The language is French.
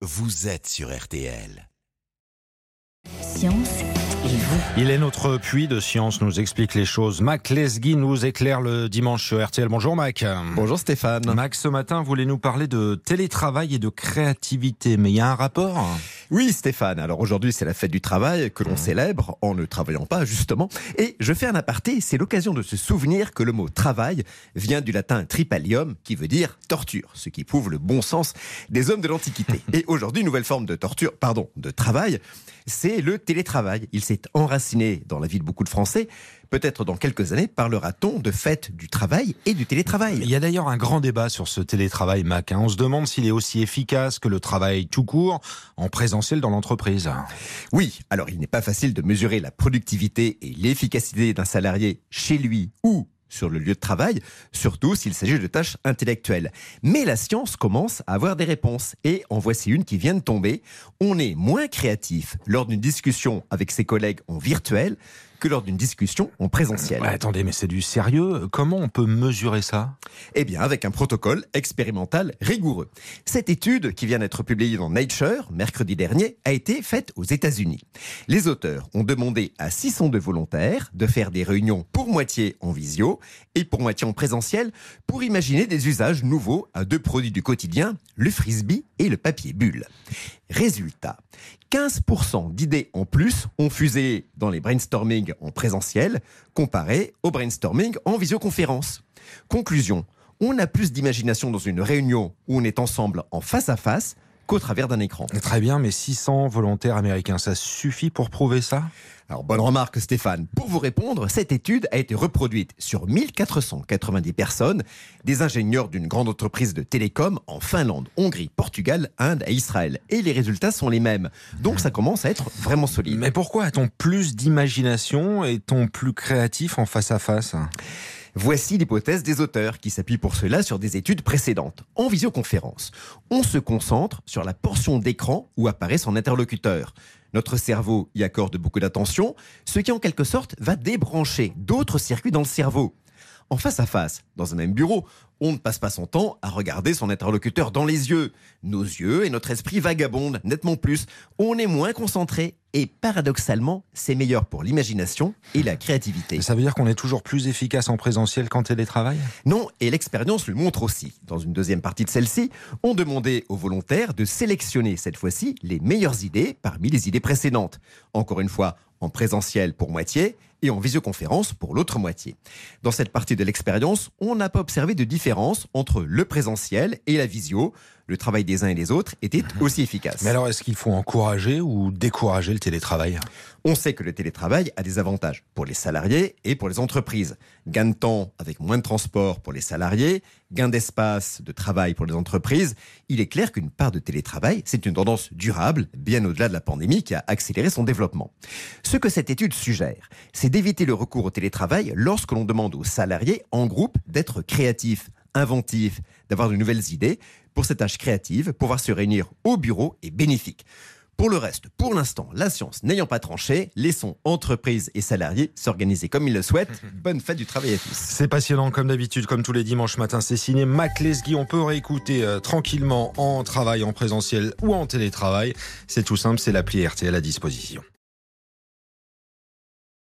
vous êtes sur RTL. Science et vous. Il est notre puits de science, nous explique les choses. Mac Lesguy nous éclaire le dimanche sur RTL. Bonjour Mac. Bonjour Stéphane. Mac, ce matin, voulez nous parler de télétravail et de créativité, mais il y a un rapport? Oui Stéphane, alors aujourd'hui c'est la fête du travail que l'on Mmh. célèbre en ne travaillant pas justement. Et je fais un aparté, c'est l'occasion de se souvenir que le mot travail vient du latin tripalium qui veut dire torture, ce qui prouve le bon sens des hommes de l'Antiquité. Et aujourd'hui, nouvelle forme de torture, pardon, de travail, c'est le télétravail. Il s'est enraciné dans la vie de beaucoup de Français. Peut-être dans quelques années parlera-t-on de fête du travail et du télétravail? Il y a d'ailleurs un grand débat sur ce télétravail, Mac. hein. On se demande s'il est aussi efficace que le travail tout court en dans l'entreprise. Oui, alors il n'est pas facile de mesurer la productivité et l'efficacité d'un salarié chez lui ou sur le lieu de travail, surtout s'il s'agit de tâches intellectuelles. Mais la science commence à avoir des réponses et en voici une qui vient de tomber. On est moins créatif lors d'une discussion avec ses collègues en virtuel que lors d'une discussion en présentiel. Ouais, attendez, mais c'est du sérieux. Comment on peut mesurer ça? Eh bien, avec un protocole expérimental rigoureux. Cette étude, qui vient d'être publiée dans Nature mercredi dernier, a été faite aux États-Unis. Les auteurs ont demandé à 602 volontaires de faire des réunions pour moitié en visio et pour moitié en présentiel pour imaginer des usages nouveaux à deux produits du quotidien, le frisbee et le papier bulle. Résultat, 15% d'idées en plus ont fusé dans les brainstorming en présentiel comparé au brainstorming en visioconférence. Conclusion, on a plus d'imagination dans une réunion où on est ensemble en face à face qu'au travers d'un écran. Très bien, mais 600 volontaires américains, ça suffit pour prouver ça? Alors bonne remarque Stéphane. Pour vous répondre, cette étude a été reproduite sur 1490 personnes, des ingénieurs d'une grande entreprise de télécom en Finlande, Hongrie, Portugal, Inde et Israël. Et les résultats sont les mêmes. Donc ça commence à être vraiment solide. Mais pourquoi a-t-on plus d'imagination et est-on plus créatif en face à face? Voici l'hypothèse des auteurs qui s'appuient pour cela sur des études précédentes. En visioconférence, on se concentre sur la portion d'écran où apparaît son interlocuteur. Notre cerveau y accorde beaucoup d'attention, ce qui en quelque sorte va débrancher d'autres circuits dans le cerveau. En face à face, dans un même bureau, on ne passe pas son temps à regarder son interlocuteur dans les yeux. Nos yeux et notre esprit vagabondent nettement plus. On est moins concentré et paradoxalement, c'est meilleur pour l'imagination et la créativité. Ça veut dire qu'on est toujours plus efficace en présentiel qu'en télétravail? Non, et l'expérience le montre aussi. Dans une deuxième partie de celle-ci, on demandait aux volontaires de sélectionner cette fois-ci les meilleures idées parmi les idées précédentes. Encore une fois, en présentiel pour moitié et en visioconférence pour l'autre moitié. Dans cette partie de l'expérience, on n'a pas observé de différence entre le présentiel et la visio. Le travail des uns et des autres était aussi efficace. Mais alors, est-ce qu'il faut encourager ou décourager le télétravail? On sait que le télétravail a des avantages pour les salariés et pour les entreprises. Gain de temps avec moins de transport pour les salariés, gain d'espace de travail pour les entreprises. Il est clair qu'une part de télétravail, c'est une tendance durable, bien au-delà de la pandémie qui a accéléré son développement. Ce que cette étude suggère, c'est d'éviter le recours au télétravail lorsque l'on demande aux salariés en groupe d'être créatifs, inventifs, d'avoir de nouvelles idées. Pour cette tâche créative, pouvoir se réunir au bureau est bénéfique. Pour le reste, pour l'instant, la science n'ayant pas tranché, laissons entreprises et salariés s'organiser comme ils le souhaitent. Bonne fête du travail à tous. C'est passionnant comme d'habitude, comme tous les dimanches matins. C'est signé Mac Lesguy. On peut réécouter euh, tranquillement en travail, en présentiel ou en télétravail. C'est tout simple, c'est l'appli RTL à disposition.